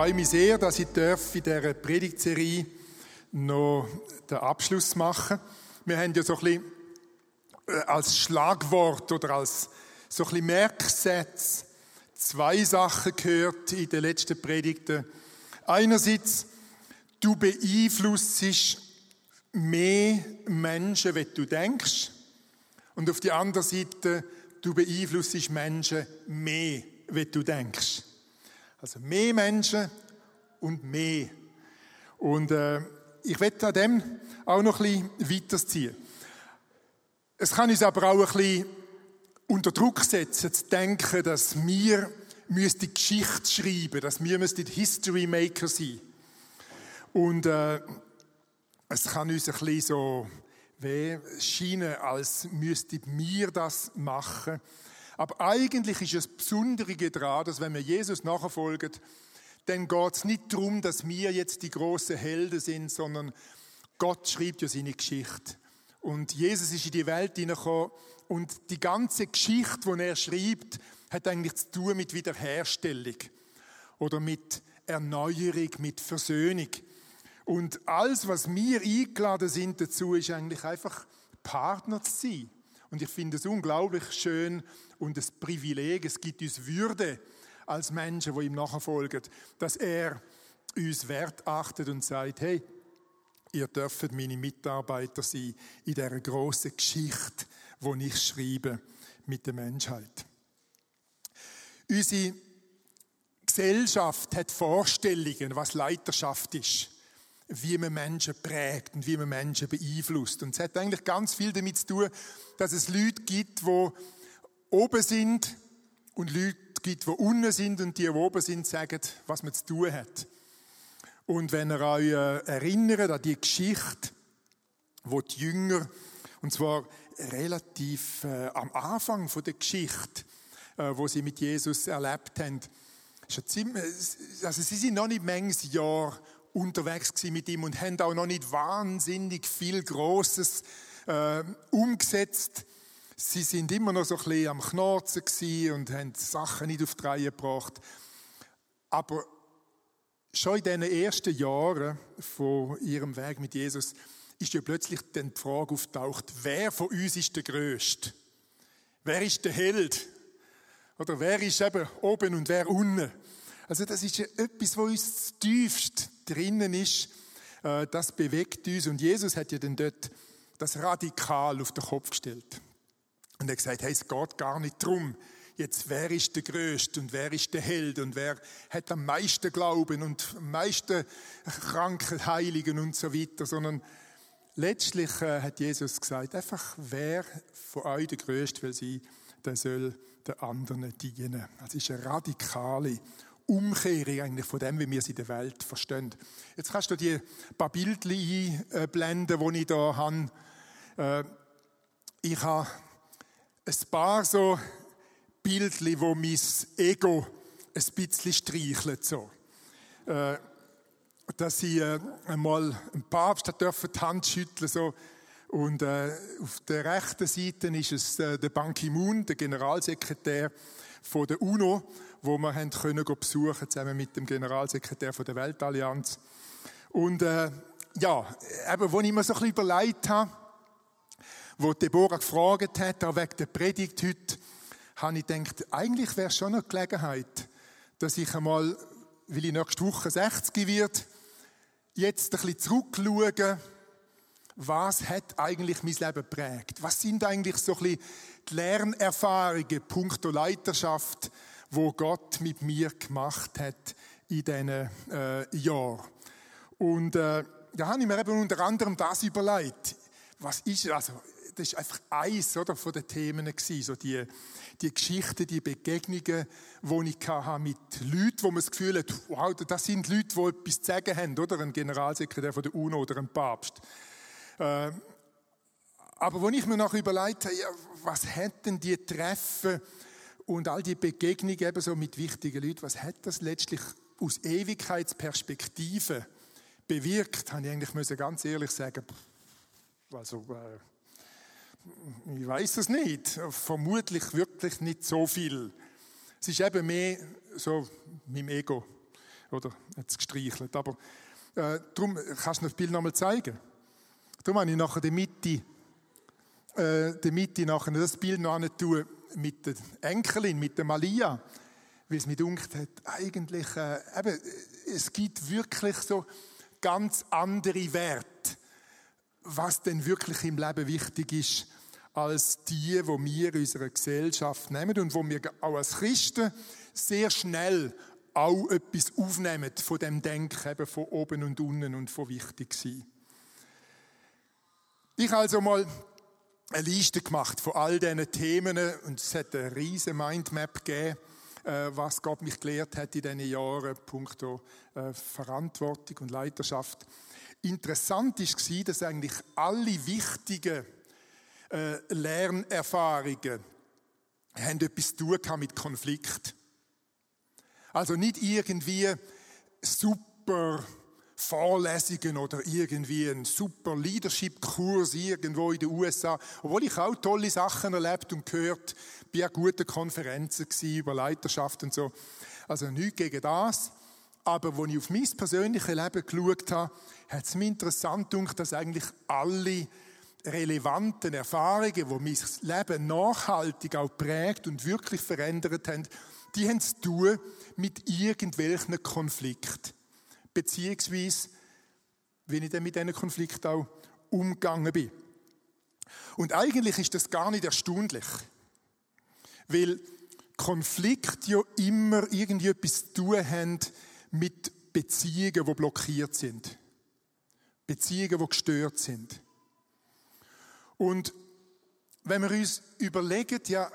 Freue mich sehr, dass ich darf in dieser Predigtserie noch den Abschluss machen Wir haben ja so ein bisschen äh, als Schlagwort oder als so ein bisschen zwei Sachen gehört in den letzten Predigten. Einerseits, du beeinflusst mehr Menschen, wie du denkst. Und auf die andere Seite, du beeinflusst Menschen mehr, wie du denkst. Also mehr Menschen und mehr. Und äh, ich werde an dem auch noch ein bisschen weiterziehen. Es kann uns aber auch ein bisschen unter Druck setzen, zu denken, dass wir müsste Geschichte schreiben, dass wir müssten History Maker sein. Und äh, es kann uns ein bisschen so weh scheinen, als müsste wir das machen. Aber eigentlich ist es Besondere daran, dass wenn wir Jesus nachfolgen, dann geht es nicht darum, dass wir jetzt die großen Helden sind, sondern Gott schreibt ja seine Geschichte. Und Jesus ist in die Welt hineingekommen und die ganze Geschichte, die er schreibt, hat eigentlich zu tun mit Wiederherstellung oder mit Erneuerung, mit Versöhnung. Und alles, was wir eingeladen sind dazu, ist eigentlich einfach Partner zu sein. Und ich finde es unglaublich schön und das Privileg, es gibt uns Würde als Menschen, die ihm nachfolgen, dass er uns wert achtet und sagt, hey, ihr dürft meine Mitarbeiter sein in dieser grossen Geschichte, die ich schreibe mit der Menschheit. Unsere Gesellschaft hat Vorstellungen, was Leiterschaft ist wie man Menschen prägt und wie man Menschen beeinflusst. Und es hat eigentlich ganz viel damit zu tun, dass es Leute gibt, die oben sind und Leute gibt, die unten sind und die, die oben sind, sagen, was man zu tun hat. Und wenn ihr euch äh, erinnert an die Geschichte, wo die Jünger, und zwar relativ äh, am Anfang von der Geschichte, äh, wo sie mit Jesus erlebt haben, also sie sind noch nicht manches Jahr unterwegs mit ihm und haben auch noch nicht wahnsinnig viel Großes äh, umgesetzt. Sie sind immer noch so ein bisschen am Knorzen und haben Sachen nicht auf die Reihe gebracht. Aber schon in diesen ersten Jahren von ihrem Weg mit Jesus ist ja plötzlich dann die Frage auftaucht, wer von uns ist der Größte? Wer ist der Held? Oder wer ist eben oben und wer unten? Also das ist ja etwas, was uns tiefst drinnen ist, äh, das bewegt uns. Und Jesus hat ja dann dort das radikal auf den Kopf gestellt. Und er hat gesagt, hey, es geht gar nicht darum, jetzt wer ist der Größte und wer ist der Held und wer hat am meisten Glauben und am meisten Kranken, Heiligen und so weiter, sondern letztlich äh, hat Jesus gesagt, einfach wer von euch der Größte will sein, der soll den anderen dienen. Das ist eine radikale Umkehrung eigentlich von dem, wie wir es in der Welt verstehen. Jetzt kannst du die paar Bildchen einblenden, die ich hier habe. Äh, ich habe ein paar so Bildchen, wo mein Ego ein bisschen streichelt. So. Äh, dass ich äh, einmal ein Papst hat die Hand schütteln so und äh, auf der rechten Seite ist es äh, der Ban Ki-moon, der Generalsekretär von der UNO, wo wir haben können besuchen zusammen mit dem Generalsekretär von der Weltallianz. Und ja, eben, wo ich mir so ein bisschen überlegt habe, wo Deborah gefragt hat, auch wegen der Predigt heute, habe ich gedacht, eigentlich wäre es schon eine Gelegenheit, dass ich einmal, weil ich nächste Woche 60 wird, jetzt ein bisschen zurückschaue, was hat eigentlich mein Leben prägt? Was sind eigentlich so ein bisschen die Lernerfahrungen, puncto Leiterschaft, wo Gott mit mir gemacht hat in diesen äh, Jahren. Und äh, da habe ich mir eben unter anderem das überlegt. Was ist, also das ist einfach eins oder, von den Themen gewesen, so die, die Geschichten, die Begegnungen, die ich hatte mit Leuten, wo man das Gefühl hat, wow, das sind Leute, die etwas zu sagen haben, oder? Ein Generalsekretär von der UNO oder ein Papst. Äh, aber wenn ich mir noch überlegt habe, ja, was hätten die Treffen und all die Begegnungen eben so mit wichtigen Leuten, was hat das letztlich aus Ewigkeitsperspektive bewirkt, habe ich eigentlich ganz ehrlich sagen, also äh, ich weiß es nicht, vermutlich wirklich nicht so viel. Es ist eben mehr so meinem Ego, oder jetzt gestreichelt, aber äh, darum kannst du das Bild nochmal zeigen. Darum habe ich nachher die Mitte äh, damit ich nachher das Bild noch tue mit der Enkelin, mit der Malia, weil es mir dunkt hat, eigentlich, äh, eben, es gibt wirklich so ganz andere Werte, was denn wirklich im Leben wichtig ist, als die, wo wir in unserer Gesellschaft nehmen und wo wir auch als Christen sehr schnell auch etwas aufnehmen von dem Denken eben von oben und unten und von wichtig sein. Ich also mal eine Liste gemacht von all diesen Themen und es hat eine riesige Mindmap gegeben, äh, was Gott mich gelehrt hat in diesen Jahren, punkto äh, Verantwortung und Leiterschaft. Interessant war, dass eigentlich alle wichtigen äh, Lernerfahrungen haben etwas zu tun mit Konflikt. Also nicht irgendwie super Vorlesungen oder irgendwie ein super Leadership-Kurs irgendwo in den USA. Obwohl ich auch tolle Sachen erlebt und gehört, bin an guten Konferenzen über Leiterschaft und so. Also nichts gegen das. Aber als ich auf mein persönliches Leben geschaut habe, hat es mir interessant gedacht, dass eigentlich alle relevanten Erfahrungen, die mein Leben nachhaltig auch prägt und wirklich verändert haben, die haben zu tun mit irgendwelchen Konflikten beziehungsweise wie ich dann mit diesen Konflikten auch umgegangen bin. Und eigentlich ist das gar nicht erstaunlich, weil Konflikte ja immer irgendwie etwas zu tun haben mit Beziehungen, die blockiert sind. Beziehungen, die gestört sind. Und wenn wir uns überlegen, ja,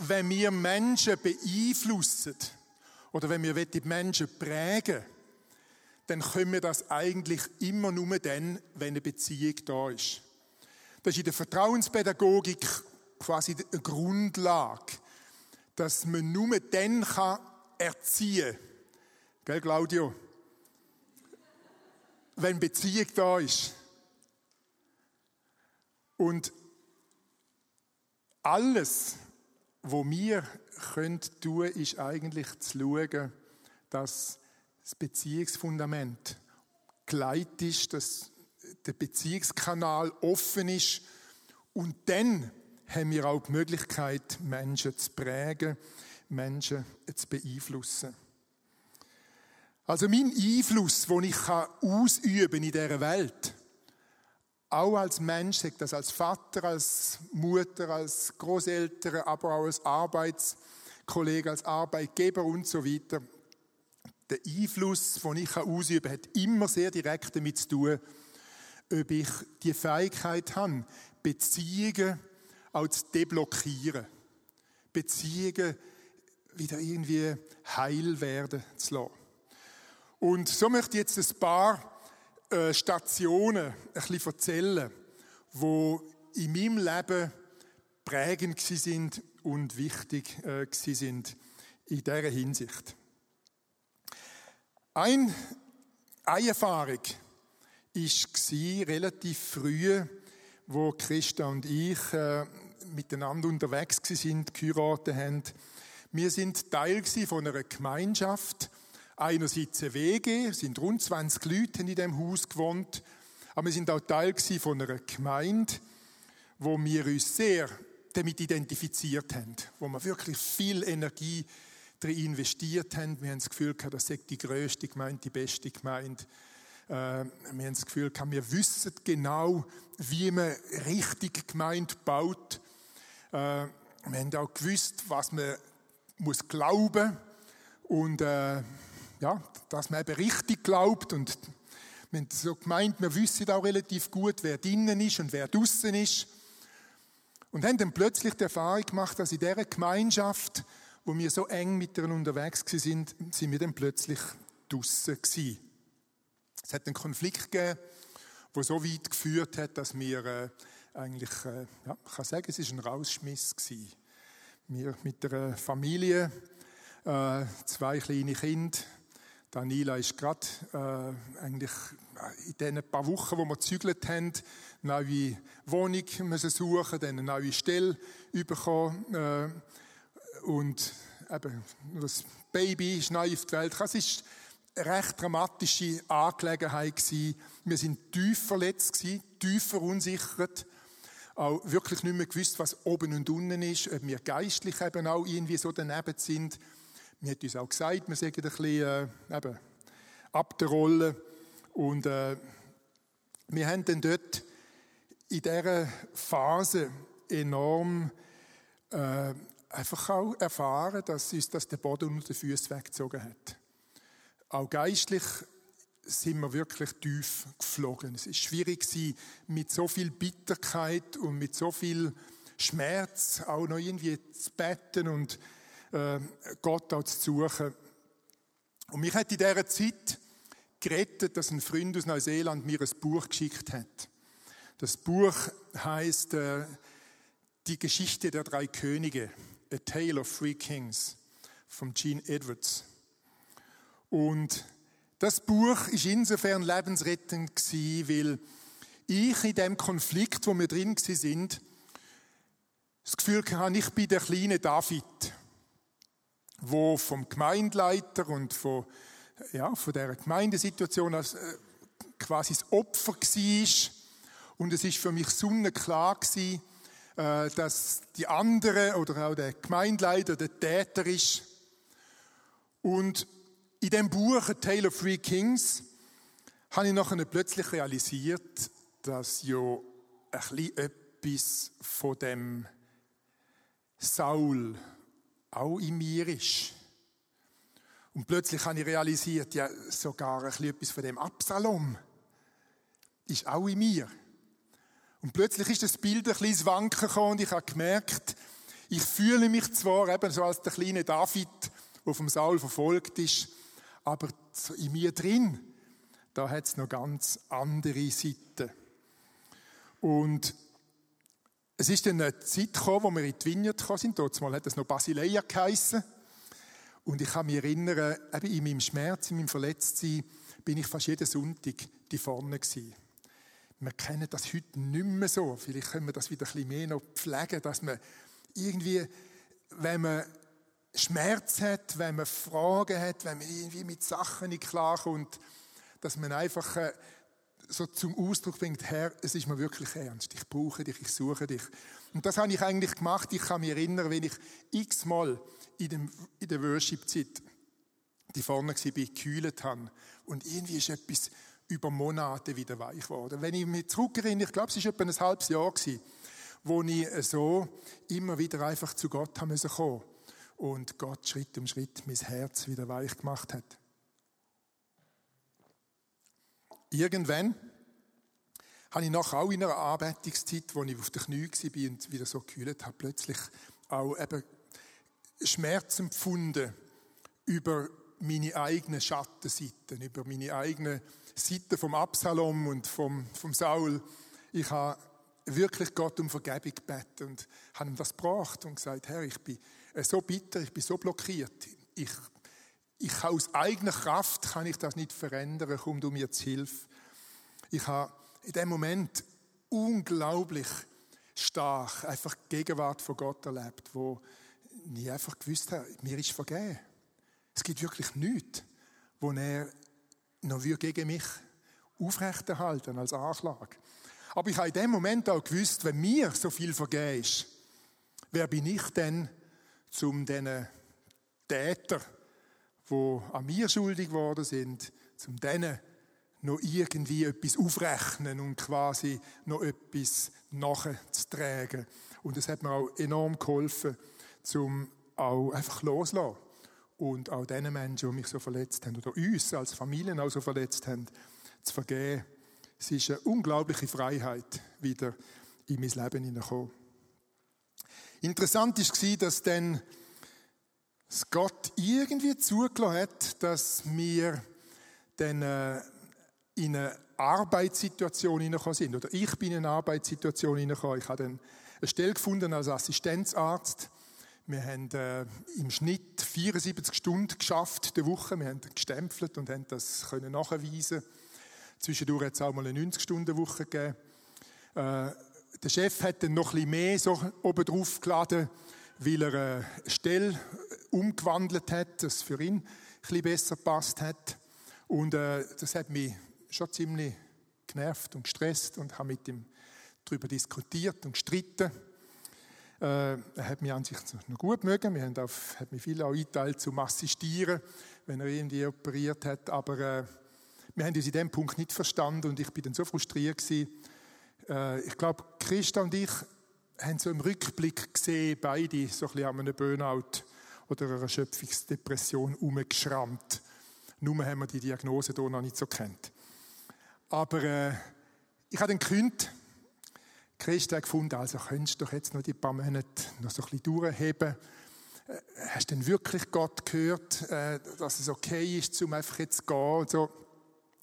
wenn wir Menschen beeinflussen oder wenn wir die Menschen prägen, dann können wir das eigentlich immer nur dann, wenn eine Beziehung da ist. Das ist in der Vertrauenspädagogik quasi eine Grundlage, dass man nur dann erziehen kann. Gell, Claudio? Wenn Beziehung da ist. Und alles, was wir tun können, ist eigentlich zu schauen, dass das Beziehungsfundament geleitet ist, dass der Beziehungskanal offen ist und dann haben wir auch die Möglichkeit, Menschen zu prägen, Menschen zu beeinflussen. Also mein Einfluss, den ich ausüben in dieser Welt, auch als Mensch, sagt das als Vater, als Mutter, als Großeltern, aber auch als Arbeitskollege, als Arbeitgeber und so weiter, der Einfluss, den ich ausüben kann, hat immer sehr direkt damit zu tun, ob ich die Fähigkeit habe, Beziehungen auch zu deblockieren. Beziehungen wieder irgendwie heil werden zu lassen. Und so möchte ich jetzt ein paar äh, Stationen ein bisschen erzählen, die in meinem Leben prägend sind und wichtig äh, sind in dieser Hinsicht. Ein, eine Erfahrung war relativ früh, wo Christa und ich äh, miteinander unterwegs sind, geheiratet haben. Wir sind Teil von einer Gemeinschaft. Einerseits eine WG, sind rund 20 Leute in diesem Haus gewohnt. Aber wir sind auch Teil von einer Gemeinde, wo wir uns sehr damit identifiziert haben, wo wir wirklich viel Energie darin investiert haben. Wir haben das Gefühl, das sei die größte Gemeinde, die beste Gemeinde. Äh, wir haben das Gefühl, wir wissen genau, wie man richtig Gemeinde baut. Äh, wir haben auch gewusst, was man muss glauben und äh, ja, dass man eben richtig glaubt und wir so gemeint, wir wissen auch relativ gut, wer drinnen ist und wer draußen ist. Und haben dann plötzlich die Erfahrung gemacht, dass in dieser Gemeinschaft, wo wir so eng miteinander unterwegs sind, sind wir dann plötzlich draussen gewesen. Es hat einen Konflikt gegeben, der so weit geführt hat, dass wir äh, eigentlich, äh, ja, ich kann sagen, es ist ein Rausschmiss gewesen. Wir mit der Familie, äh, zwei kleine Kinder, Daniela ist gerade äh, eigentlich in den paar Wochen, wo wir gezügelt haben, eine neue Wohnung müssen suchen, dann eine neue Stelle bekommen äh, und eben das Baby ist neu auf die Welt. Es ist eine recht dramatische Angelegenheit gewesen. Wir sind tief verletzt gewesen, tief verunsichert, auch wirklich nicht mehr gewusst, was oben und unten ist, ob wir geistlich eben auch irgendwie so daneben sind. Wir haben uns auch gesagt, wir sagen ein bisschen äh, eben, ab der Rolle. Und äh, wir haben dann dort in dieser Phase enorm äh, einfach auch erfahren, dass uns das der Boden unter den Füßen weggezogen hat. Auch geistlich sind wir wirklich tief geflogen. Es ist schwierig mit so viel Bitterkeit und mit so viel Schmerz auch noch irgendwie zu beten und äh, Gott auch zu suchen. Und mich hat in dieser Zeit gerettet, dass ein Freund aus Neuseeland mir ein Buch geschickt hat. Das Buch heißt äh, Die Geschichte der drei Könige, A Tale of Three Kings von Gene Edwards. Und das Buch ist insofern lebensrettend gewesen, weil ich in dem Konflikt, wo wir drin sind, das Gefühl hatte, ich bin der kleine David wo vom Gemeindeleiter und von, ja, von der Gemeindesituation als äh, quasi das Opfer war. Und es ist für mich sonnenklar gewesen, äh, dass die andere oder auch der Gemeindeleiter der Täter ist. Und in dem Buch A Tale of Three Kings habe ich nachher plötzlich realisiert, dass ja ein bisschen etwas von dem Saul auch in mir ist. Und plötzlich habe ich realisiert, ja, sogar ein bisschen etwas von dem Absalom ist auch in mir. Und plötzlich ist das Bild ein bisschen Wanken gekommen und ich habe gemerkt, ich fühle mich zwar eben so als der kleine David, der vom Saul verfolgt ist, aber in mir drin, da hat es noch ganz andere Seiten. Und es ist dann eine Zeit gekommen, wo wir in die Vineyard gekommen sind. Dort mal hat es noch Basileia geheissen. Und ich kann mich erinnern, eben in meinem Schmerz, in meinem Verletztsein, bin ich fast jeden Sonntag die vorne gewesen. Wir kennen das heute nicht mehr so. Vielleicht können wir das wieder ein bisschen mehr noch pflegen, dass man irgendwie, wenn man Schmerz hat, wenn man Fragen hat, wenn man irgendwie mit Sachen nicht klarkommt, dass man einfach äh, so zum Ausdruck bringt, Herr, es ist mir wirklich ernst. Ich brauche dich, ich suche dich. Und das habe ich eigentlich gemacht. Ich kann mich erinnern, wenn ich x-mal in, dem, in der Worship-Zeit die vorne war, gekühlt habe. Und irgendwie ist etwas über Monate wieder weich geworden. Wenn ich mich zurückerinnere, ich glaube, es war etwa ein halbes Jahr, gewesen, wo ich so immer wieder einfach zu Gott haben kommen und Gott Schritt um Schritt mein Herz wieder weich gemacht hat. Irgendwann habe ich nachher auch in einer Anbetungszeit, wo ich auf den Knien war und wieder so gekühlt habe, plötzlich auch eben Schmerz empfunden über meine eigenen Schattenseiten, über meine eigenen Seiten vom Absalom und vom, vom Saul. Ich habe wirklich Gott um Vergebung gebeten und habe ihm das gebracht und gesagt, Herr, ich bin so bitter, ich bin so blockiert. Ich ich aus eigener Kraft kann ich das nicht verändern, komm du mir zu Hilfe. Ich habe in dem Moment unglaublich stark einfach die Gegenwart von Gott erlebt, wo ich einfach gewusst habe, mir ist vergeben. Es gibt wirklich nichts, wo er noch gegen mich aufrechterhalten als Anklage. Aber ich habe in dem Moment auch gewusst, wenn mir so viel vergeben ist, wer bin ich denn, zum diesen Täter die an mir schuldig geworden sind, um denen noch irgendwie etwas aufrechnen und quasi noch etwas nachzutragen. Und es hat mir auch enorm geholfen, zum auch einfach loslassen. Und auch den Menschen, die mich so verletzt haben, oder uns als Familien auch so verletzt haben, zu vergeben. Es ist eine unglaubliche Freiheit wieder in mein Leben hineingekommen. Interessant war, dass dann Gott irgendwie zugelassen hat, dass wir dann äh, in eine Arbeitssituation hineingekommen sind. Oder ich bin in eine Arbeitssituation hineingekommen. Ich habe dann eine Stelle gefunden als Assistenzarzt. Wir haben äh, im Schnitt 74 Stunden geschafft der Woche. Wir haben gestempelt und haben das können nachweisen. Zwischendurch hat es auch mal eine 90-Stunden-Woche gegeben. Äh, der Chef hat dann noch ein bisschen mehr so oben drauf geladen, weil er eine Stelle umgewandelt hat, das für ihn ein bisschen besser passt hat. Und äh, das hat mich schon ziemlich genervt und gestresst und habe mit ihm darüber diskutiert und gestritten. Äh, er hat mich an sich noch gut mögen. Wir haben auf, hat mich viel auch eingeteilt zum Assistieren, wenn er irgendwie operiert hat. Aber äh, wir haben uns in dem Punkt nicht verstanden und ich bin dann so frustriert gewesen. Äh, ich glaube, Christa und ich haben so im Rückblick gesehen, beide so ein bisschen an einem Burnout oder einer Schöpfungsdepression umgeschrammt. Nur haben wir die Diagnose hier noch nicht so kennt. Aber äh, ich habe dann gekündigt. Christa gefunden, also könntest du doch jetzt noch die paar Monate noch so ein bisschen durchheben. Äh, hast du denn wirklich Gott gehört, äh, dass es okay ist, um einfach jetzt zu gehen? Und so.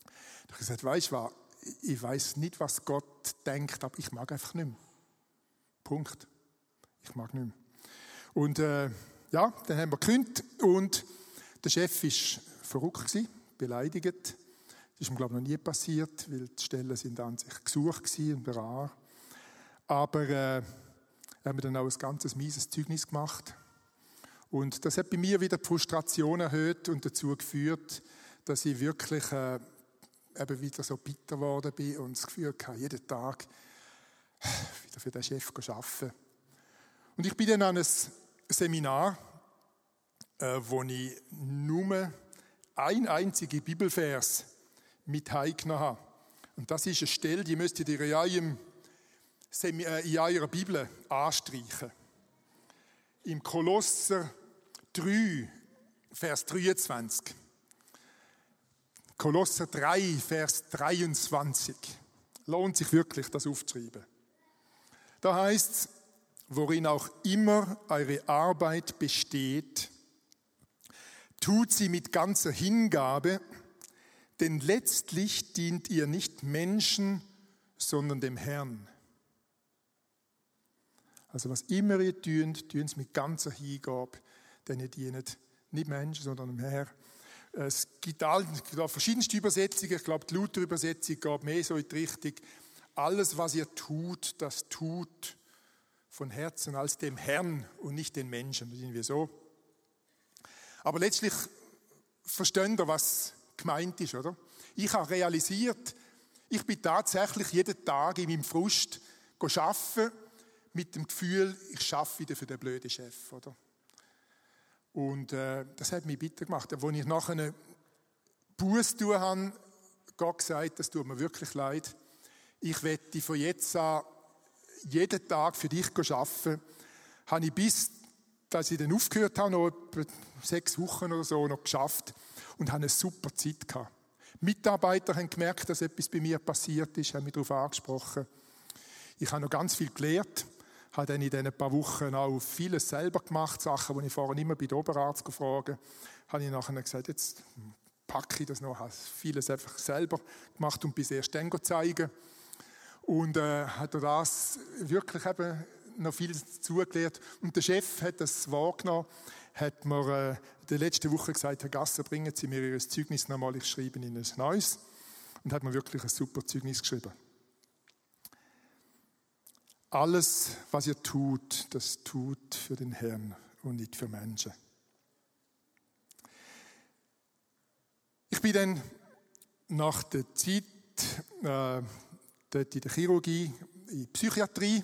Ich habe gesagt, weißt du was, ich weiß nicht, was Gott denkt, aber ich mag einfach nicht mehr. Punkt. Ich mag nicht mehr. Und äh, ja, dann haben wir gekündigt und der Chef war verrückt, gewesen, beleidigt. Das ist ihm, glaube ich, noch nie passiert, weil die Stellen sind an sich gesucht und rar. Aber äh, hat mir dann auch ein ganzes mieses Zeugnis gemacht. Und das hat bei mir wieder die Frustration erhöht und dazu geführt, dass ich wirklich äh, eben wieder so bitter geworden bin und das Gefühl hatte, jeden Tag wieder für den Chef zu arbeiten. Und ich bin dann an ein Seminar, äh, wo ich nur ein einziger Bibelvers mit heimgenommen habe. Und das ist eine Stelle, die müsst ihr in, äh, eurer Bibel anstreichen. Im Kolosser 3, Vers 23. Kolosser 3, Vers 23. Lohnt sich wirklich, das aufzuschreiben. Da heißt es, worin auch immer eure Arbeit besteht, tut sie mit ganzer Hingabe, denn letztlich dient ihr nicht Menschen, sondern dem Herrn. Also was immer ihr tut, tun es mit ganzer Hingabe, denn ihr dient nicht Menschen, sondern dem Herrn. Es gibt, all, verschiedenste Übersetzungen. Ich glaube, die Luther-Übersetzung geht mehr so in die Richtung, alles, was ihr tut, das tut von Herzen als dem Herrn und nicht den Menschen. Das sind wir so. Aber letztlich verstehen wir, was gemeint ist, oder? Ich habe realisiert, ich bin tatsächlich jeden Tag in meinem Frust arbeiten mit dem Gefühl, ich schaffe wieder für den blöden Chef, oder? Und äh, das hat mich bitter gemacht. Als ich nachher einen Buß tun habe, Gott gesagt, das tut mir wirklich leid. Ich werde von jetzt an jeden Tag für dich arbeiten. Habe ich bis, dass ich dann aufgehört habe, noch sechs Wochen oder so noch geschafft und habe eine super Zeit gehabt. Mitarbeiter haben gemerkt, dass etwas bei mir passiert ist, haben mich darauf angesprochen. Ich habe noch ganz viel gelernt habe dann in diesen paar Wochen auch vieles selber gemacht, Sachen, die ich vorher immer bei dem Oberarzt gefragt habe. ich nachher gesagt, jetzt packe ich das noch, habe vieles einfach selber gemacht und bis erst dann zeigen. Und äh, hat das wirklich eben noch viel zugelernt. Und der Chef hat das wahrgenommen, hat mir äh, in der letzten Woche gesagt, Herr Gasser, bringen Sie mir Ihr Zeugnis nochmal, ich schreibe Ihnen ein neues. Und hat mir wirklich ein super Zeugnis geschrieben. Alles, was ihr tut, das tut für den Herrn und nicht für Menschen. Ich bin dann nach der Zeit äh, dort in der Chirurgie, in die Psychiatrie,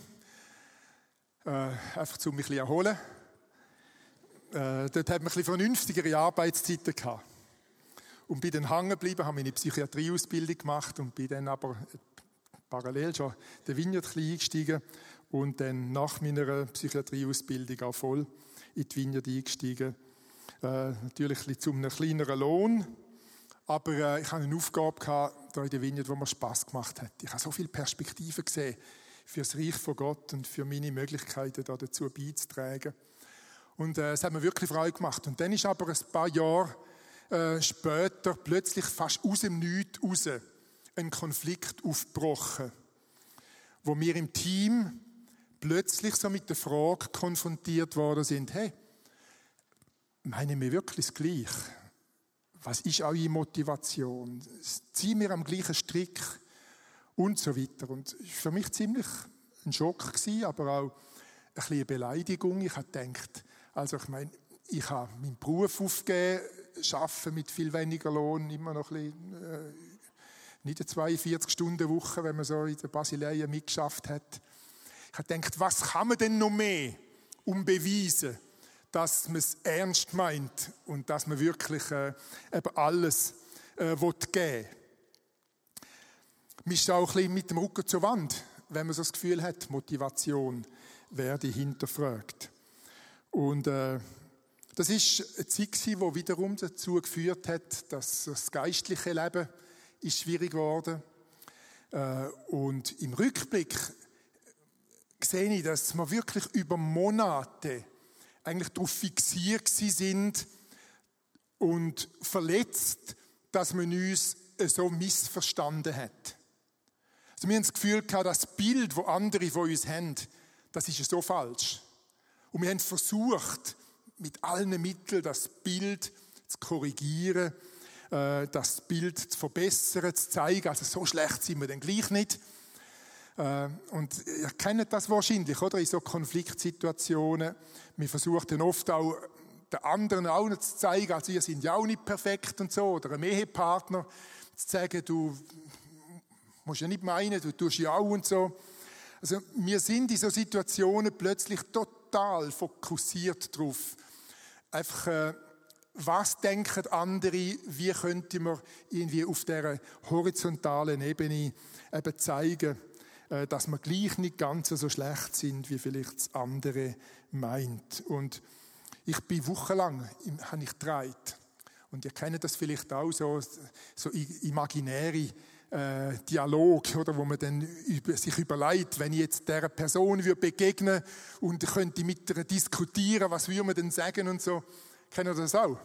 äh, einfach um mich bisschen erholen. Äh, dort hat man ein vernünftigere Arbeitszeiten gehabt. Und bin dann hängen geblieben, habe meine Psychiatrieausbildung gemacht und bin dann aber parallel schon den Vineyard eingestiegen und dann nach meiner Psychiatrieausbildung auch voll in die Vineyard eingestiegen. Äh, natürlich ein zu einem kleineren Lohn, aber äh, ich hatte eine Aufgabe gehabt, da in der Vineyard, wo mir Spass gemacht hat. Ich habe so viele Perspektiven gesehen, für das Reich von Gott und für meine Möglichkeiten da dazu beizutragen. Und äh, es hat mir wirklich Freude gemacht. Und dann ist aber ein paar Jahre äh, später plötzlich fast aus dem Nichts raus ein Konflikt aufgebrochen, wo wir im Team plötzlich so mit der Frage konfrontiert worden sind, hey, meinen wir wirklich das Gleiche? Was ist eure Motivation? Ziehen wir am gleichen Strick? Und so weiter. Und es war für mich ziemlich ein Schock, gewesen, aber auch ein bisschen eine Beleidigung. Ich habe gedacht, also ich meine, ich habe meinen Beruf aufgegeben, arbeite mit viel weniger Lohn, immer noch ein bisschen, äh, nicht eine 42-Stunden-Woche, wenn man so in der Basileia mitgeschafft hat. Ich habe gedacht, was kann man denn noch mehr, um beweisen, dass man es ernst meint und dass man wirklich äh, eben alles äh, geben will. Man ist auch ein bisschen mit dem Rücken zur Wand, wenn man so das Gefühl hat, Motivation werde hinterfragt. Und äh, das ist eine Zeit, die wiederum dazu geführt hat, dass das geistliche Leben ist schwierig geworden. Äh, und im Rückblick sehe ich, dass wir wirklich über Monate eigentlich darauf fixiert sind und verletzt, dass man uns so missverstanden hat. Also wir haben das Gefühl gehabt, das Bild, das andere von uns haben, das ist so falsch. Und wir haben versucht, mit allen Mitteln das Bild zu korrigieren, äh, das Bild zu verbessern, zu zeigen. Also so schlecht sind wir dann gleich nicht. Äh, und ihr kennt das wahrscheinlich, oder? In so Konfliktsituationen. Wir versuchen dann oft auch den anderen auch noch zu zeigen, also ihr seid ja auch nicht perfekt und so. Oder einem Ehepartner zu sagen, du musst ja nicht meinen, du tust ja auch und so. Also wir sind in so Situationen plötzlich total fokussiert drauf. Einfach, äh, was denken andere, wie könnte man irgendwie auf der horizontalen Ebene eben zeigen, dass wir gleich nicht ganz so schlecht sind, wie vielleicht das andere meint. Und ich bin wochenlang, habe ich gedreht. Und ihr kennt das vielleicht auch so, so imaginäre äh, Dialog, oder, wo man dann über, sich überlegt, wenn ich jetzt dieser Person würde begegnen und könnte mit ihr diskutieren, was würde man denn sagen und so. Kennt ihr das auch?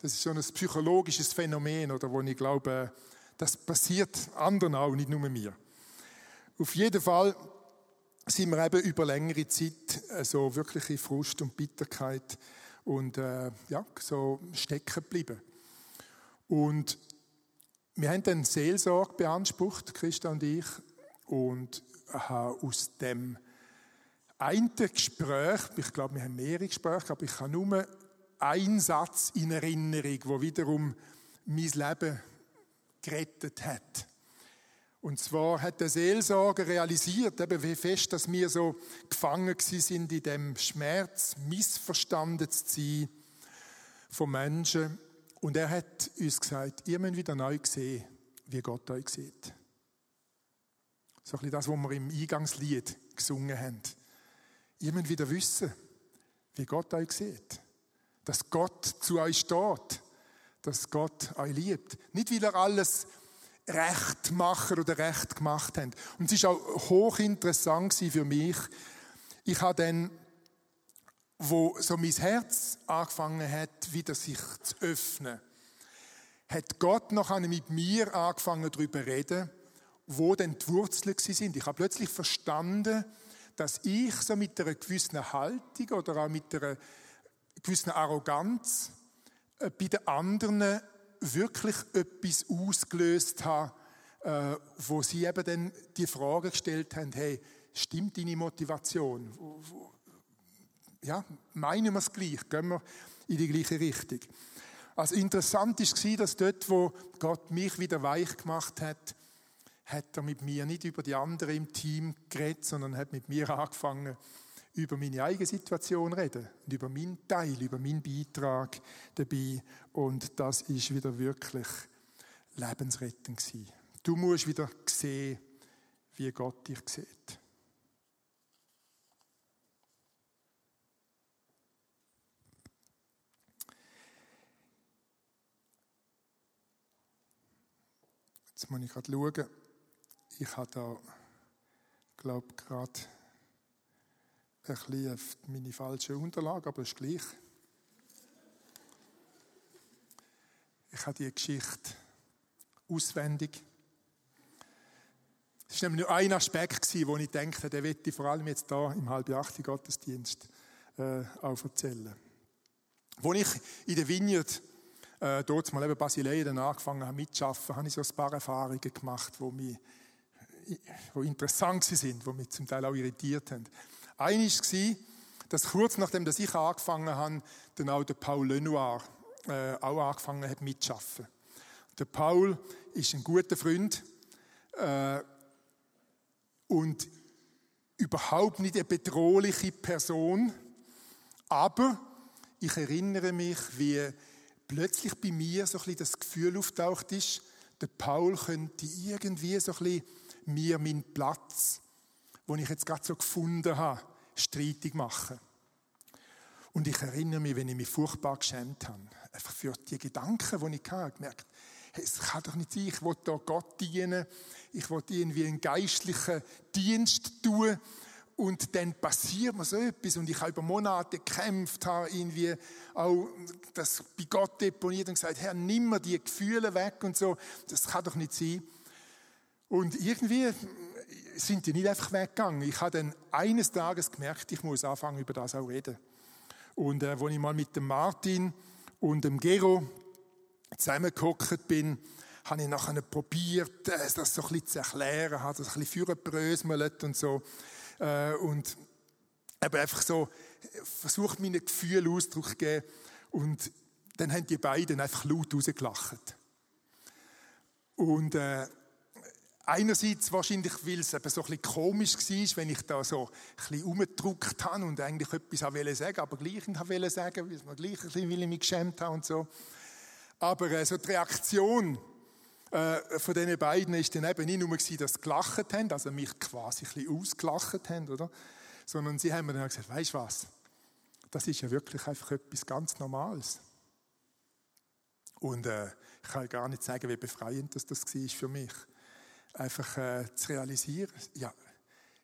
Das ist so ein psychologisches Phänomen, oder, wo ich glaube, das passiert anderen auch, nicht nur mir. Auf jeden Fall sind wir eben über längere Zeit äh, so wirkliche Frust und Bitterkeit und äh, ja, so stecken geblieben. Und wir haben dann Seelsorge beansprucht, Christa und ich, und haben aus dem einen Gespräch, ich glaube, wir haben mehrere Gespräche, aber ich habe nur einen Satz in Erinnerung, wo wiederum mein Leben gerettet hat. Und zwar hat der Seelsorger realisiert, eben wie fest, dass wir so gefangen sind in dem Schmerz, missverstanden zu sein von Menschen und er hat uns gesagt, ihr müsst wieder neu sehen, wie Gott euch sieht. So ein bisschen das, was wir im Eingangslied gesungen haben. Ihr müsst wieder wissen, wie Gott euch sieht. Dass Gott zu euch steht. Dass Gott euch liebt. Nicht, weil er alles recht machen oder recht gemacht hat. Und es war auch hochinteressant für mich. Ich habe dann wo so mein Herz angefangen hat, wieder sich zu öffnen, hat Gott noch mit mir angefangen darüber zu reden, wo denn die Wurzeln sind. Ich habe plötzlich verstanden, dass ich so mit einer gewissen Haltung oder auch mit einer gewissen Arroganz äh, bei den anderen wirklich etwas ausgelöst habe, äh, wo sie eben dann die Frage gestellt haben, hey, stimmt deine Motivation? ja, meinen wir es gleich, gehen wir in die gleiche Richtung. Also interessant war, dass dort, wo Gott mich wieder weich gemacht hat, hat er mit mir nicht über die anderen im Team geredet, sondern hat mit mir angefangen, über meine eigene Situation reden und über meinen Teil, über meinen Beitrag dabei. Und das ist wieder wirklich lebensrettend gewesen. Du musst wieder sehen, wie Gott dich sieht. Jetzt muss ich gerade schauen. Ich habe da glaube gerade ein bisschen meine falsche Unterlage, aber ist gleich. Ich habe die Geschichte auswendig. Es war nämlich nur ein Aspekt, wo ich dachte, der wird ich vor allem jetzt hier im halb acht Gottesdienst äh, auch erzählen. Als ich in der Vineyard äh, dort mal eben Basileia dann angefangen habe mitzuarbeiten, habe ich so ein paar Erfahrungen gemacht, die mich die interessant sind, die mich zum Teil auch irritiert haben. Eine war, dass kurz nachdem dass ich angefangen habe, dann auch der Paul Lenoir äh, auch angefangen hat mitzuarbeiten. Der Paul ist ein guter Freund äh, und überhaupt nicht eine bedrohliche Person, aber ich erinnere mich, wie plötzlich bei mir so ein bisschen das Gefühl auftaucht ist, der Paul könnte irgendwie so ein bisschen mir meinen Platz, den ich jetzt gerade so gefunden habe, streitig machen. Und ich erinnere mich, wenn ich mich furchtbar geschämt habe, einfach für die Gedanken, die ich hatte, gemerkt, hey, es kann doch nicht sein, ich will da Gott dienen, ich will irgendwie einen geistlichen Dienst tun und dann passiert mir so etwas und ich habe über Monate gekämpft, habe irgendwie auch das bei Gott deponiert und gesagt, Herr, nimm mir die Gefühle weg und so. Das kann doch nicht sein. Und irgendwie sind die nicht einfach weggegangen. Ich habe dann eines Tages gemerkt, ich muss anfangen, über das auch reden. Und äh, als ich mal mit dem Martin und dem Gero zusammengehockt bin, habe ich nachher probiert, äh, das so ein bisschen zu erklären, habe das ein bisschen und so. Äh, und eben einfach so versucht, meine Gefühle Ausdruck zu geben. Und dann haben die beiden einfach laut rausgelacht. Und äh, einerseits wahrscheinlich, weil es eben so ein bisschen komisch war, wenn ich da so ein bisschen umgedruckt habe und eigentlich etwas wollte sagen, aber gleich nicht wollte sagen, weil man gleich ein bisschen mich geschämt habe und so. Aber äh, so die Reaktion äh, von diesen beiden ist dann eben nicht nur gewesen, dass sie gelacht haben, also mich quasi ein bisschen ausgelacht haben, oder? Sondern sie haben mir dann gesagt, weißt du was? Das ist ja wirklich einfach etwas ganz Normales. Und äh, ich kann gar nicht sagen, wie befreiend das, das war für mich. Einfach äh, zu realisieren, ja,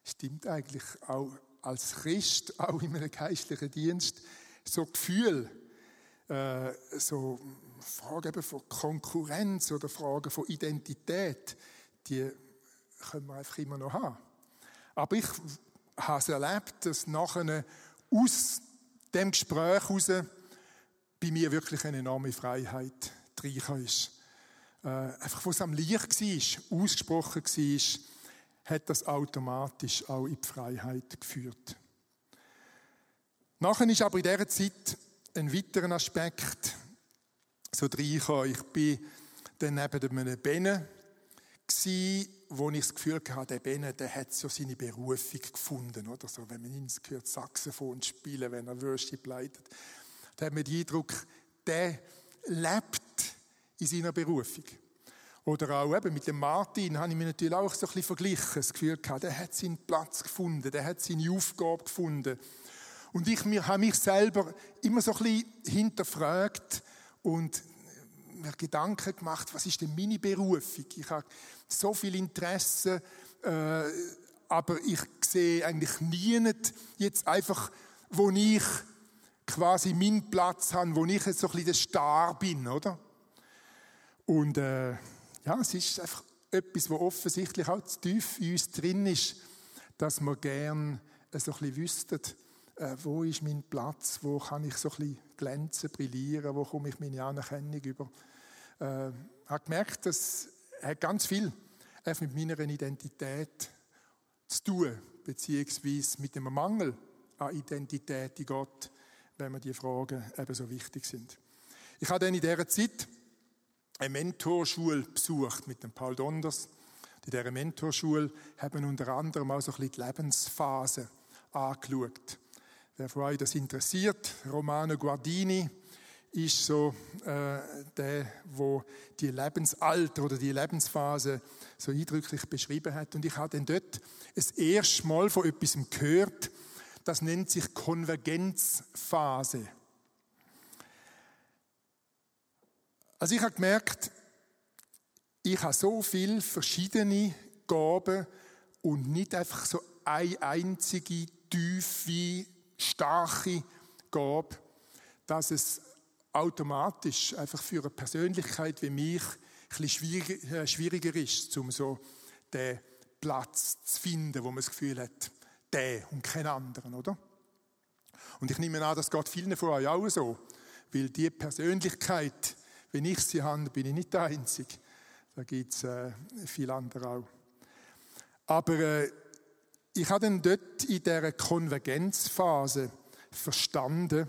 stimmt eigentlich auch als Christ, auch in einem geistlichen Dienst, so Gefühl, äh, so Fragen von Konkurrenz oder Fragen von Identität, die können wir einfach immer noch haben. Aber ich habe es erlebt, dass nachher aus dem Gespräch heraus bei mir wirklich eine enorme Freiheit reingekommen ist. Äh, einfach, wo es am Licht war, ausgesprochen war, hat das automatisch auch in die Freiheit geführt. Nachher ist aber in dieser Zeit ein weiterer Aspekt so reingekommen. Ich bin dann neben einem Bene wo ich das Gefühl hatte, der Bene, der hat so seine Berufung gefunden, oder so, wenn man ihn hört, Saxophon spielen, wenn er Würste leitet. Da hat man den Eindruck, der lebt in seiner Berufung. Oder auch eben mit dem Martin habe ich mich natürlich auch so ein bisschen verglichen. Das Gefühl gehabt, der hat seinen Platz gefunden, der hat seine Aufgabe gefunden. Und ich habe mich selber immer so ein bisschen hinterfragt und mir Gedanken gemacht, was ist denn meine Berufung? Ich habe so viel Interesse, äh, aber ich sehe eigentlich nie jetzt einfach, wo ich quasi meinen Platz habe, wo ich so ein bisschen der Star bin, oder? Und äh, ja, es ist einfach etwas, was offensichtlich auch zu tief in uns drin ist, dass wir gern so ein wüssten, äh, wo ist mein Platz, wo kann ich so ein bisschen glänzen, brillieren, wo komme ich meine Anerkennung über. Äh, ich habe gemerkt, das hat ganz viel mit meiner Identität zu tun, beziehungsweise mit dem Mangel an Identität in Gott, wenn mir die Fragen eben so wichtig sind. Ich habe dann in dieser Zeit eine Mentorschule besucht mit dem Paul Donders. In dieser Mentorschule haben unter anderem auch so ein bisschen die Lebensphase angeschaut. Wer von euch das interessiert, Romano Guardini ist so äh, der, wo die Lebensalter oder die Lebensphase so eindrücklich beschrieben hat. Und ich habe dann dort das erste Mal von etwas gehört, das nennt sich Konvergenzphase. Also ich habe gemerkt, ich habe so viele verschiedene Gaben und nicht einfach so eine einzige, tiefe, starke Gabe, dass es automatisch einfach für eine Persönlichkeit wie mich ein schwieriger, äh, schwieriger ist, um so den Platz zu finden, wo man das Gefühl hat, der und kein anderen, oder? Und ich nehme an, das geht vielen von euch auch so, weil die Persönlichkeit, wenn ich sie habe, bin ich nicht der Einzige. Da gibt es äh, viele andere auch. Aber äh, ich habe dann dort in dieser Konvergenzphase verstanden,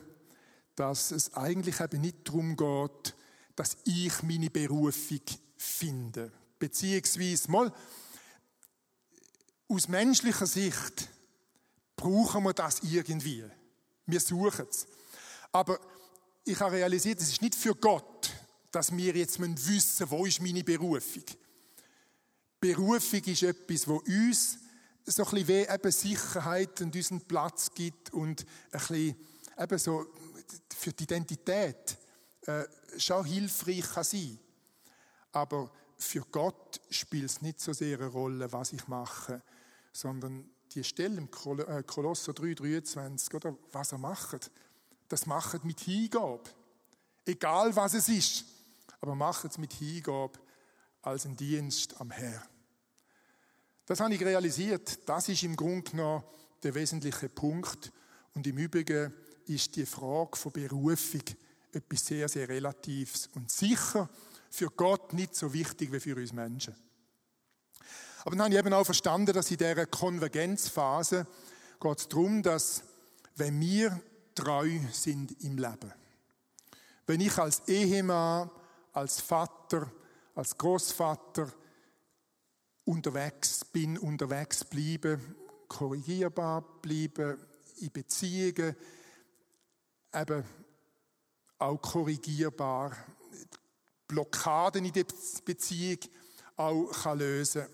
dass es eigentlich eben nicht darum geht, dass ich meine Berufung finde. Beziehungsweise mal, aus menschlicher Sicht brauchen wir das irgendwie. Wir suchen es. Aber ich habe realisiert, es ist nicht für Gott, dass wir jetzt wissen müssen, wo ist meine Berufung. Berufung ist etwas, wo uns so ein bisschen wie eben Sicherheit und unseren Platz gibt und ein bisschen eben so für die Identität äh, schon hilfreich kann sein. Aber für Gott spielt es nicht so sehr eine Rolle, was ich mache, sondern die Stelle im äh, Kolosser 3, 23, oder was er macht, das macht mit Hingabe. Egal was es ist, aber macht es mit Hingabe als ein Dienst am Herrn. Das habe ich realisiert. Das ist im Grunde genommen der wesentliche Punkt. Und im Übrigen ist die Frage von Berufung etwas sehr, sehr Relatives und sicher für Gott nicht so wichtig wie für uns Menschen. Aber dann habe ich eben auch verstanden, dass in dieser Konvergenzphase geht es darum, dass wenn wir treu sind im Leben, wenn ich als Ehemann, als Vater, als Großvater unterwegs bin, unterwegs bleibe, korrigierbar bleibe, in Beziehungen eben auch korrigierbar, Blockaden in der Beziehung auch kann lösen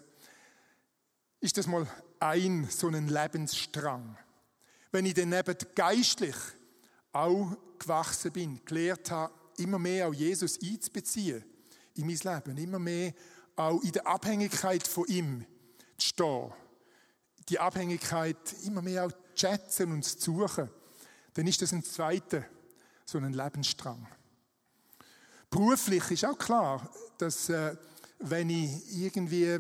ist das mal ein so ein Lebensstrang. Wenn ich dann eben geistlich auch gewachsen bin, gelernt habe, immer mehr auch Jesus einzubeziehen in mein Leben, immer mehr auch in der Abhängigkeit von ihm zu stehen, die Abhängigkeit immer mehr auch zu schätzen und zu suchen, dann ist das ein zweiter, so ein Lebensstrang. Beruflich ist auch klar, dass äh, wenn ich irgendwie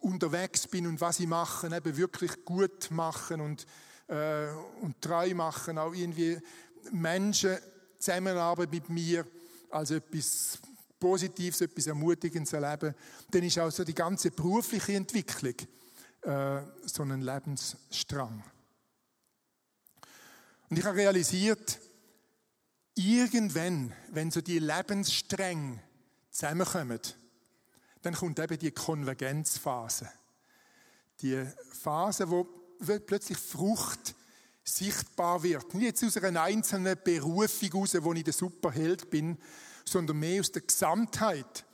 unterwegs bin und was ich mache, eben wirklich gut machen und, äh, und treu machen, auch irgendwie Menschen zusammenarbeiten mit mir als etwas Positives, etwas Ermutigendes erleben, dann ist auch so die ganze berufliche Entwicklung äh, so ein Lebensstrang. Und ich habe realisiert, irgendwann, wenn so die Lebensstränge zusammenkommen, dann kommt eben die Konvergenzphase. Die Phase, wo plötzlich Frucht sichtbar wird. Nicht jetzt aus einer einzelnen Berufung heraus, wo ich der Superheld bin, sondern mehr aus der Gesamtheit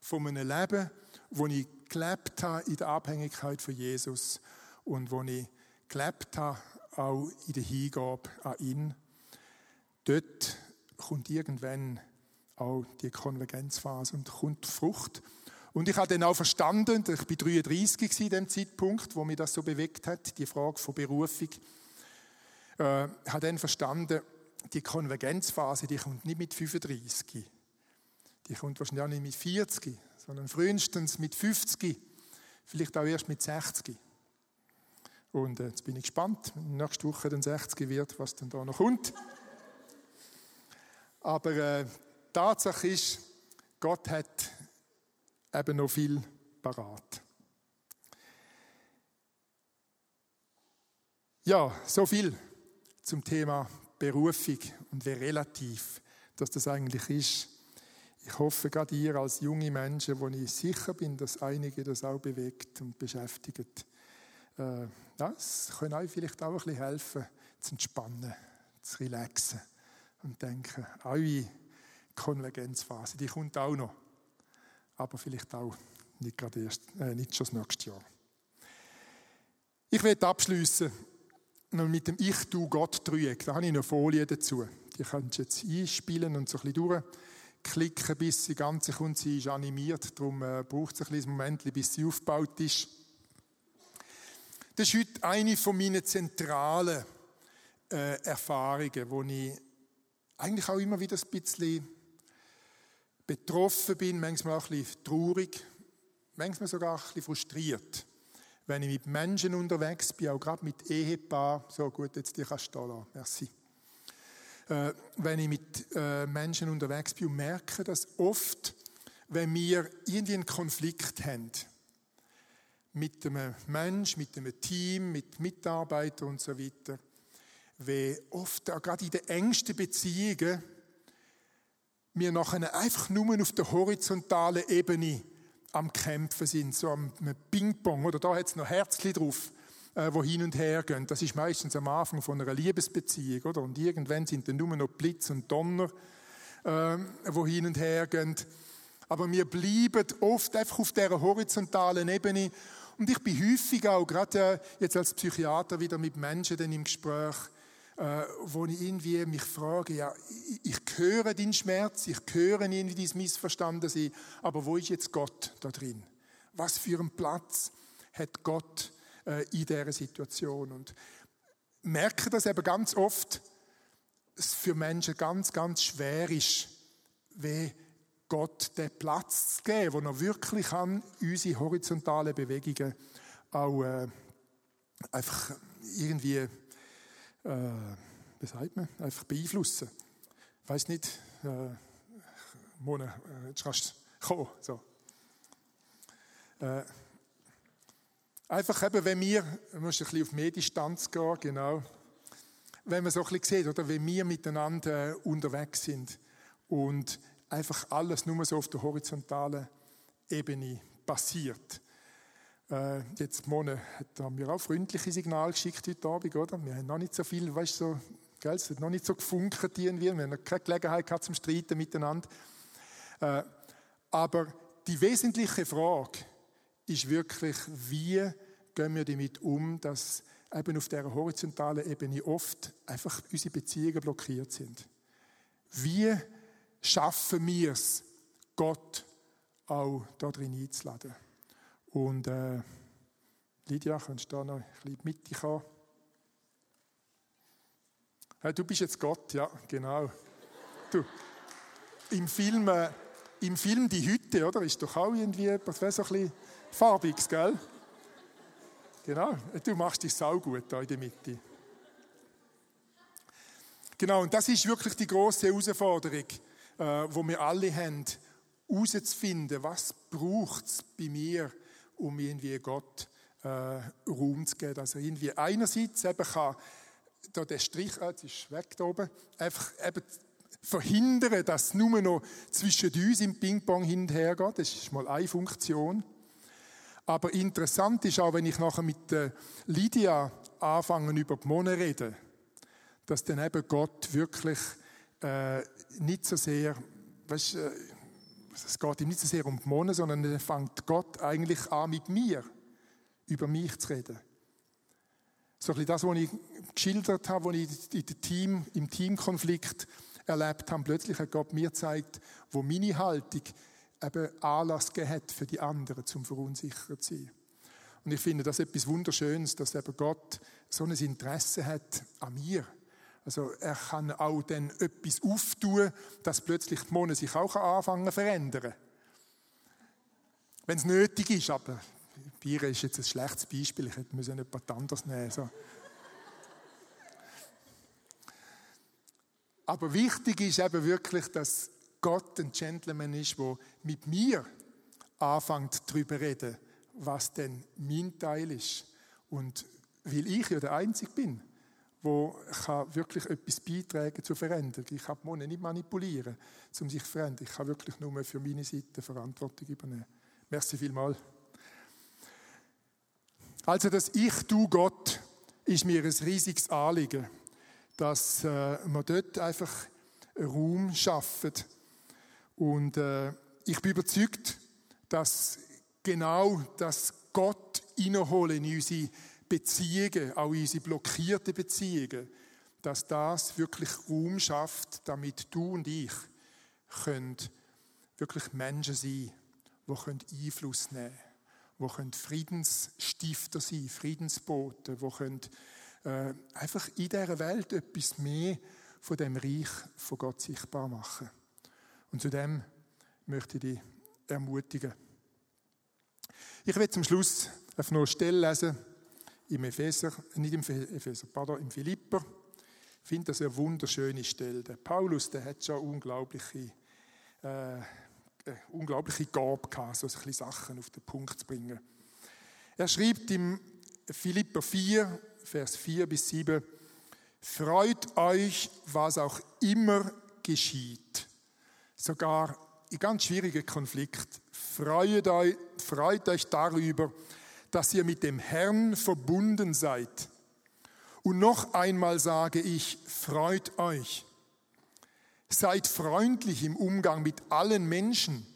von einem Leben, wo ich gelebt habe in der Abhängigkeit von Jesus und wo ich gelebt habe auch in der Hingabe an ihn. Dort kommt irgendwann auch die Konvergenzphase und kommt Frucht. Und ich habe dann auch verstanden, ich war 33 in dem Zeitpunkt, wo mich das so bewegt hat, die Frage von Berufung. Äh, habe dann verstanden, die Konvergenzphase, die kommt nicht mit 35. Die kommt wahrscheinlich auch nicht mit 40, sondern frühestens mit 50. Vielleicht auch erst mit 60. Und äh, jetzt bin ich gespannt, wenn nächste Woche dann 60 wird, was dann da noch kommt. Aber äh, Tatsache ist, Gott hat eben noch viel parat. Ja, so viel zum Thema Berufung und wie relativ dass das eigentlich ist. Ich hoffe, gerade ihr als junge Menschen, wo ich sicher bin, dass einige das auch bewegt und beschäftigt, äh, das kann euch vielleicht auch ein bisschen helfen, zu entspannen, zu relaxen und denken, eure Konvergenzphase, die kommt auch noch aber vielleicht auch nicht, gerade erst, äh, nicht schon das nächste Jahr. Ich werde abschließen mit dem Ich, Du, Gott Dreieck. Da habe ich eine Folie dazu. Die könnt ihr jetzt einspielen und so ein bisschen durchklicken, bis sie ganz kommt. Sie ist animiert, darum äh, braucht es ein bisschen Moment, bis sie aufgebaut ist. Das ist heute eine von meinen zentralen äh, Erfahrungen, wo ich eigentlich auch immer wieder ein bisschen betroffen bin, manchmal auch ein bisschen traurig, manchmal sogar ein bisschen frustriert. Wenn ich mit Menschen unterwegs bin, auch gerade mit Ehepaar, so gut, jetzt die kannst du da lassen, merci. Äh, wenn ich mit äh, Menschen unterwegs bin und merke, dass oft, wenn wir irgendwie einen Konflikt haben, mit einem Mensch, mit einem Team, mit Mitarbeitern und so weiter, wie oft auch gerade in den engsten Beziehungen wir nachher einfach nur auf der horizontalen Ebene am Kämpfen sind, so am Ping-Pong, oder da hat es noch Herzchen drauf, äh, wo hin und her gehen. Das ist meistens am Anfang von einer Liebesbeziehung, oder? Und irgendwann sind dann nur noch Blitz und Donner, äh, wo hin und her gehen. Aber wir bleiben oft einfach auf dieser horizontalen Ebene. Und ich bin häufig auch, gerade äh, jetzt als Psychiater, wieder mit Menschen dann im Gespräch, äh, wo ich irgendwie mich frage, ja, ich, ich höre den Schmerz, ich höre irgendwie dieses Missverstandensein, aber wo ist jetzt Gott da drin? Was für einen Platz hat Gott äh, in dieser Situation? Und merke das eben ganz oft, es für Menschen ganz, ganz schwer ist, wie Gott den Platz zu geben, wo er wirklich kann, unsere horizontalen Bewegungen auch äh, einfach irgendwie äh, wie sagt man, einfach beeinflussen. Ich weiss nicht, äh, Mona, äh, jetzt kannst du kommen. So. Äh, einfach eben, wenn wir, du musst ein bisschen auf Medienstanz gehen, genau, wenn man so ein bisschen sieht, oder wenn wir miteinander äh, unterwegs sind und einfach alles nur so auf der horizontalen Ebene passiert, äh, jetzt Mone haben wir auch freundliche Signale geschickt heute Abend, oder? Wir haben noch nicht so viel, weißt du, so, es hat noch nicht so gefunkert irgendwie, wir haben noch keine Gelegenheit gehabt zum Streiten miteinander. Äh, aber die wesentliche Frage ist wirklich, wie gehen wir damit um, dass eben auf der horizontalen Ebene oft einfach unsere Beziehungen blockiert sind. Wie schaffen wir es, Gott auch da drin einzuladen? Und äh, Lydia, kannst du da noch ein bisschen mit dich kommen? Hey, du bist jetzt Gott, ja, genau. Du, im Film, äh, im Film Die Hütte, oder? Ist doch auch irgendwie etwas, so ein bisschen farbiges, gell? Genau, du machst dich saugut da in der Mitte. Genau, und das ist wirklich die große Herausforderung, äh, wo wir alle haben, herauszufinden, was braucht es bei mir, um irgendwie Gott äh, Raum zu geben. Also irgendwie einerseits eben kann da der Strich, ah, jetzt ist weg da oben, einfach eben verhindern, dass es nur noch zwischen uns im Ping-Pong hin und her geht. Das ist mal eine Funktion. Aber interessant ist auch, wenn ich nachher mit der Lydia anfange, über die Mone reden, dass dann eben Gott wirklich äh, nicht so sehr, weißt, äh, es geht ihm nicht so sehr um die Mone, sondern er fängt Gott eigentlich an, mit mir über mich zu reden. So ein bisschen das, was ich geschildert habe, was ich in Team, im Teamkonflikt erlebt habe. Plötzlich hat Gott mir gezeigt, wo meine Haltung eben Anlass hat für die anderen, zum verunsichert zu sein. Und ich finde das etwas Wunderschönes, dass eben Gott so ein Interesse hat an mir also er kann auch dann etwas auftun, dass plötzlich die Monde sich auch anfangen zu verändern. Wenn es nötig ist, aber Bier ist jetzt ein schlechtes Beispiel, ich hätte müssen etwas anderes nehmen so. Aber wichtig ist eben wirklich, dass Gott ein Gentleman ist, der mit mir anfängt darüber reden, was denn mein Teil ist. Und weil ich ja der Einzige bin, wo kann wirklich etwas beitragen zur Veränderung. Ich kann die nicht manipulieren, um sich zu verändern. Ich kann wirklich nur für meine Seite Verantwortung übernehmen. Merci vielmals. Also das Ich, du, Gott ist mir ein riesiges Anliegen, dass äh, wir dort einfach Raum schaffen. Und äh, ich bin überzeugt, dass genau das Gott innerholen in unsere Beziehungen, auch unsere blockierten Beziehungen, dass das wirklich Raum schafft, damit du und ich können wirklich Menschen sein, die Einfluss nehmen können. können Friedensstifter sein, Friedensboten, wo können äh, einfach in dieser Welt etwas mehr von dem Reich von Gott sichtbar machen. Und zu dem möchte ich dich ermutigen. Ich werde zum Schluss einfach noch eine Stelle lesen im Epheser, nicht im Epheser, pardon, im Philipper. Ich finde das eine wunderschöne Stelle. Der Paulus, der hat schon unglaubliche, äh, äh unglaubliche Gabe gehabt, so ein Sachen auf den Punkt zu bringen. Er schreibt im Philipper 4, Vers 4 bis 7, Freut euch, was auch immer geschieht. Sogar in ganz schwierigen Konflikt. Freut euch, freut euch darüber, dass ihr mit dem Herrn verbunden seid. Und noch einmal sage ich, freut euch. Seid freundlich im Umgang mit allen Menschen.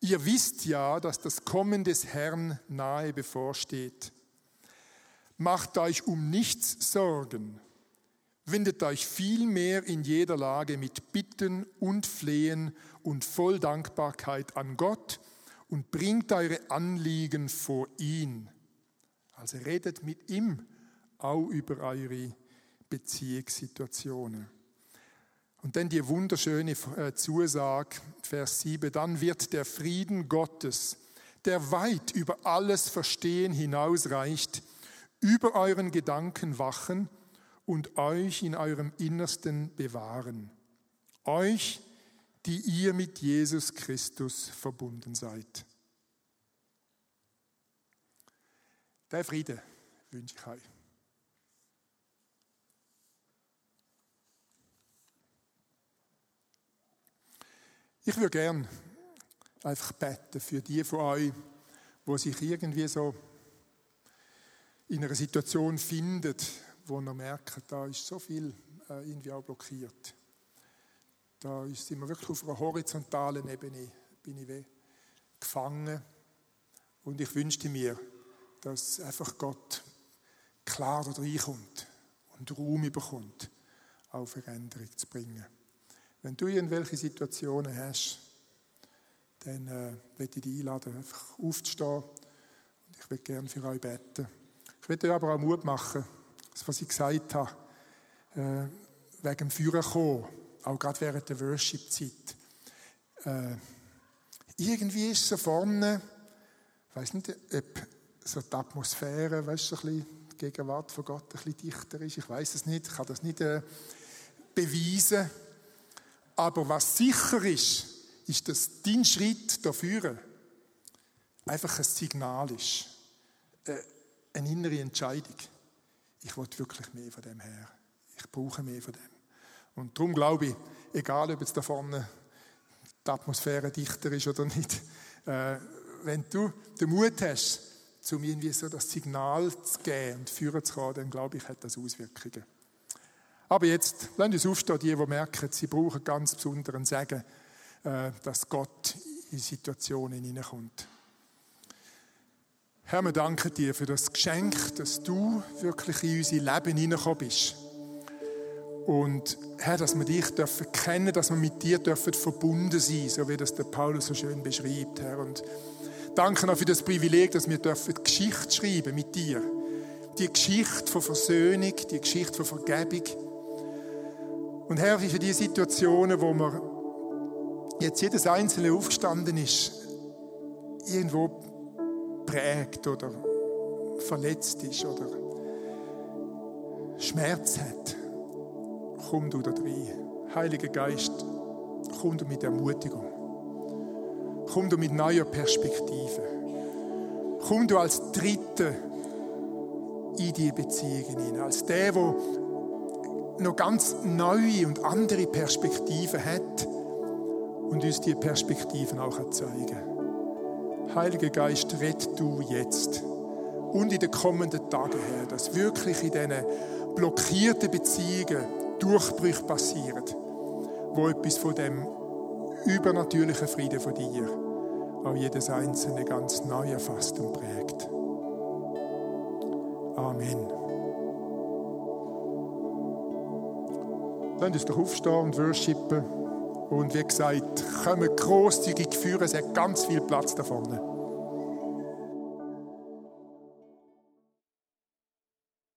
Ihr wisst ja, dass das Kommen des Herrn nahe bevorsteht. Macht euch um nichts Sorgen wendet euch vielmehr in jeder Lage mit Bitten und Flehen und voll Dankbarkeit an Gott und bringt eure Anliegen vor ihn. Also redet mit ihm auch über eure Beziehungssituationen. Und dann die wunderschöne äh, Zusage, Vers 7, dann wird der Frieden Gottes, der weit über alles Verstehen hinausreicht, über euren Gedanken wachen und euch in eurem Innersten bewahren. Euch, die ihr mit Jesus Christus verbunden seid. Der Friede wünsche ich euch. Ich würde gern einfach beten für die von euch, wo sich irgendwie so in einer Situation findet, wo wir merken, da ist so viel äh, irgendwie auch blockiert. Da sind wir wirklich auf einer horizontalen Ebene, bin ich gefangen. Und ich wünschte mir, dass einfach Gott klar da reinkommt und Raum bekommt, auch Veränderung zu bringen. Wenn du irgendwelche Situationen hast, dann äh, möchte ich dich einladen, einfach aufzustehen. Und ich würde gerne für euch beten. Ich möchte euch aber auch Mut machen, das, was ich gesagt habe, äh, wegen dem Führer kommen, auch gerade während der Worship-Zeit. Äh, irgendwie ist so vorne, ich weiß nicht, ob so die Atmosphäre, weißt so die Gegenwart von Gott ein bisschen dichter ist. Ich weiß es nicht, ich kann das nicht äh, beweisen. Aber was sicher ist, ist, dass dein Schritt dafür einfach ein Signal ist. Äh, eine innere Entscheidung ich will wirklich mehr von dem her. Ich brauche mehr von dem. Und darum glaube ich, egal ob jetzt da vorne die Atmosphäre dichter ist oder nicht, äh, wenn du den Mut hast, um irgendwie so das Signal zu geben und führen zu kommen, dann glaube ich, hat das Auswirkungen. Aber jetzt, lasst uns aufstehen, die, die merken, sie brauchen ganz besonderen Segen, äh, dass Gott in Situationen hineinkommt. Herr, wir danken dir für das Geschenk, dass du wirklich in unser Leben hineingekommen bist. Und Herr, dass wir dich dürfen kennen, dass wir mit dir dürfen verbunden sein, so wie das der Paulus so schön beschreibt, Herr. Und danke auch für das Privileg, dass wir dürfen Geschichte schreiben mit dir. Die Geschichte von Versöhnung, die Geschichte von Vergebung. Und Herr, für die Situationen, wo man jetzt jedes Einzelne aufgestanden ist, irgendwo prägt oder verletzt ist oder Schmerz hat, komm du da rein. Heiliger Geist, komm du mit Ermutigung. Komm du mit neuer Perspektive. Komm du als Dritte in die Beziehungen hinein. Als der, der noch ganz neue und andere Perspektiven hat und uns die Perspektiven auch zeigen. Heiliger Geist, red du jetzt und in den kommenden Tagen, Herr, dass wirklich in diesen blockierten Beziehungen Durchbrüche passieren, wo etwas von dem übernatürlichen Frieden von dir auch jedes Einzelne ganz neu erfasst und prägt. Amen. Lasst uns doch aufstehen und worshipen. Und wie gesagt, kommen großzügig führen, es hat ganz viel Platz da vorne.